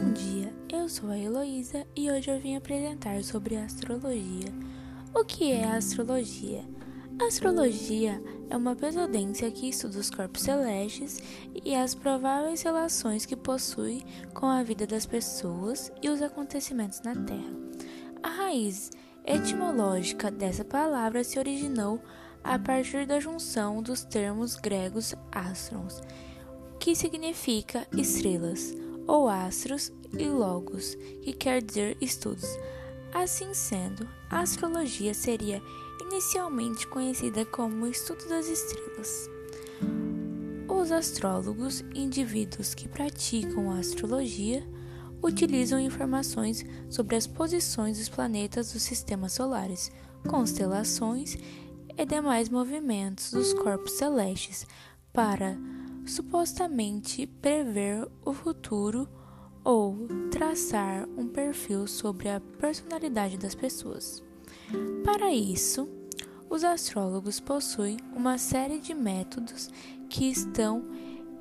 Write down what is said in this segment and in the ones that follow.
Bom dia, eu sou a Heloísa e hoje eu vim apresentar sobre astrologia. O que é a astrologia? A astrologia é uma pesodência que estuda os corpos celestes e as prováveis relações que possui com a vida das pessoas e os acontecimentos na Terra. A raiz etimológica dessa palavra se originou a partir da junção dos termos gregos astrons, que significa estrelas ou astros e logos, que quer dizer estudos. Assim sendo, a astrologia seria inicialmente conhecida como estudo das estrelas. Os astrólogos, indivíduos que praticam a astrologia, utilizam informações sobre as posições dos planetas dos sistemas solares, constelações e demais movimentos dos corpos celestes para supostamente prever o futuro ou traçar um perfil sobre a personalidade das pessoas. Para isso, os astrólogos possuem uma série de métodos que estão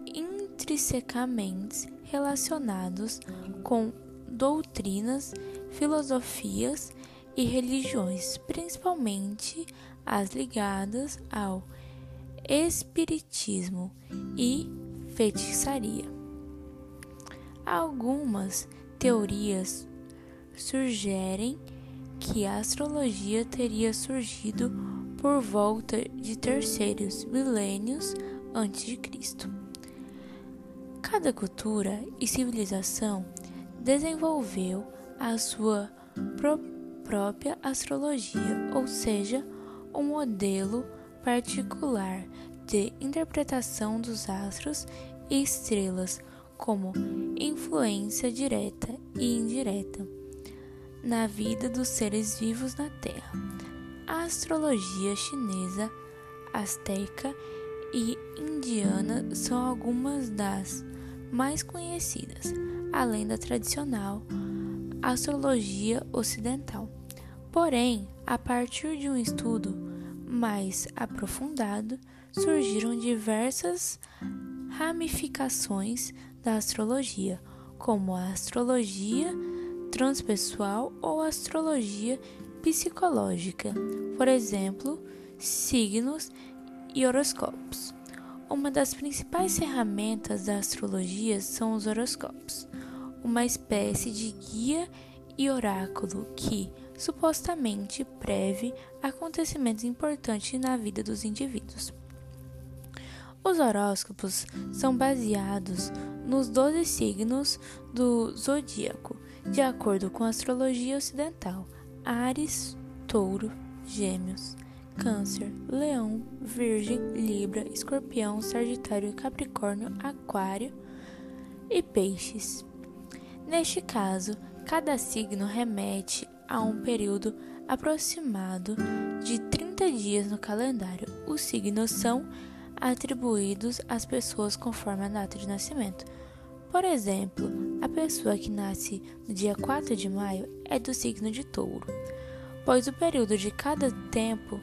intrinsecamente relacionados com doutrinas, filosofias e religiões, principalmente as ligadas ao espiritismo e feitiçaria. Algumas teorias sugerem que a astrologia teria surgido por volta de terceiros milênios antes de Cristo. Cada cultura e civilização desenvolveu a sua pró própria astrologia, ou seja, um modelo particular de interpretação dos astros e estrelas como influência direta e indireta na vida dos seres vivos na Terra. A astrologia chinesa, asteca e indiana são algumas das mais conhecidas, além da tradicional astrologia ocidental. Porém, a partir de um estudo mais aprofundado, surgiram diversas ramificações da astrologia, como a astrologia transpessoal ou astrologia psicológica, por exemplo, signos e horoscópios. Uma das principais ferramentas da astrologia são os horoscópios, uma espécie de guia e oráculo que supostamente preve acontecimentos importantes na vida dos indivíduos. Os horóscopos são baseados nos 12 signos do zodíaco, de acordo com a astrologia ocidental: Ares, Touro, Gêmeos, Câncer, Leão, Virgem, Libra, Escorpião, Sagitário, Capricórnio, Aquário e Peixes. Neste caso, cada signo remete a um período aproximado de 30 dias no calendário. Os signos são atribuídos às pessoas conforme a data de nascimento. Por exemplo, a pessoa que nasce no dia 4 de maio é do signo de Touro, pois o período de cada tempo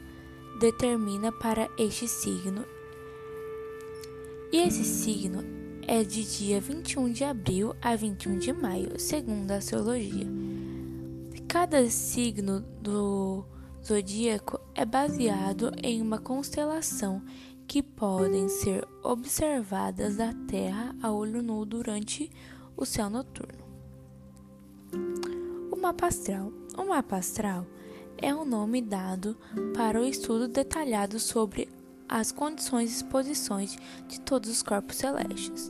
determina para este signo. E esse signo é de dia 21 de abril a 21 de maio, segundo a astrologia. Cada signo do zodíaco é baseado em uma constelação que podem ser observadas da Terra a olho nu durante o céu noturno. O mapa astral. O mapa astral é um nome dado para o estudo detalhado sobre as condições e posições de todos os corpos celestes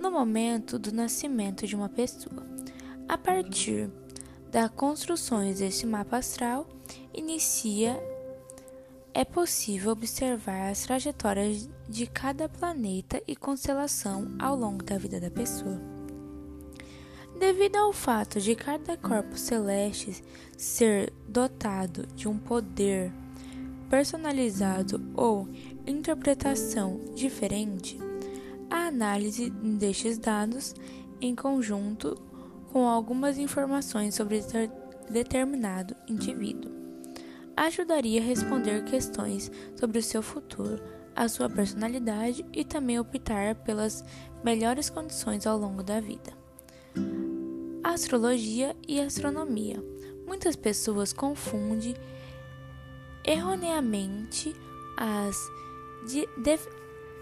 no momento do nascimento de uma pessoa. A partir das construções desse mapa astral inicia é possível observar as trajetórias de cada planeta e constelação ao longo da vida da pessoa. Devido ao fato de cada corpo celeste ser dotado de um poder personalizado ou interpretação diferente, a análise destes dados em conjunto com algumas informações sobre determinado indivíduo. Ajudaria a responder questões sobre o seu futuro, a sua personalidade e também optar pelas melhores condições ao longo da vida. astrologia e astronomia. Muitas pessoas confundem erroneamente as, de, def,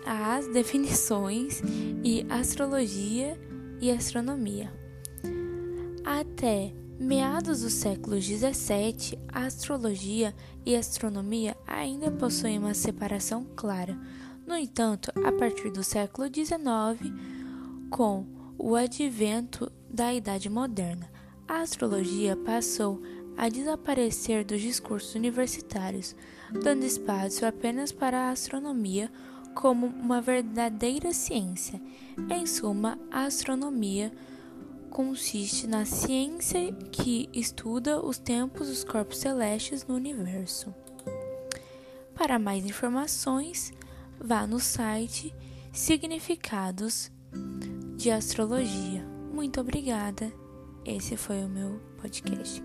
as definições e astrologia e astronomia. Até meados do século XVII, a astrologia e a astronomia ainda possuem uma separação clara. No entanto, a partir do século XIX, com o advento da Idade Moderna, a astrologia passou a desaparecer dos discursos universitários, dando espaço apenas para a astronomia como uma verdadeira ciência. Em suma, a astronomia consiste na ciência que estuda os tempos dos corpos celestes no universo. Para mais informações, vá no site Significados de Astrologia. Muito obrigada. Esse foi o meu podcast.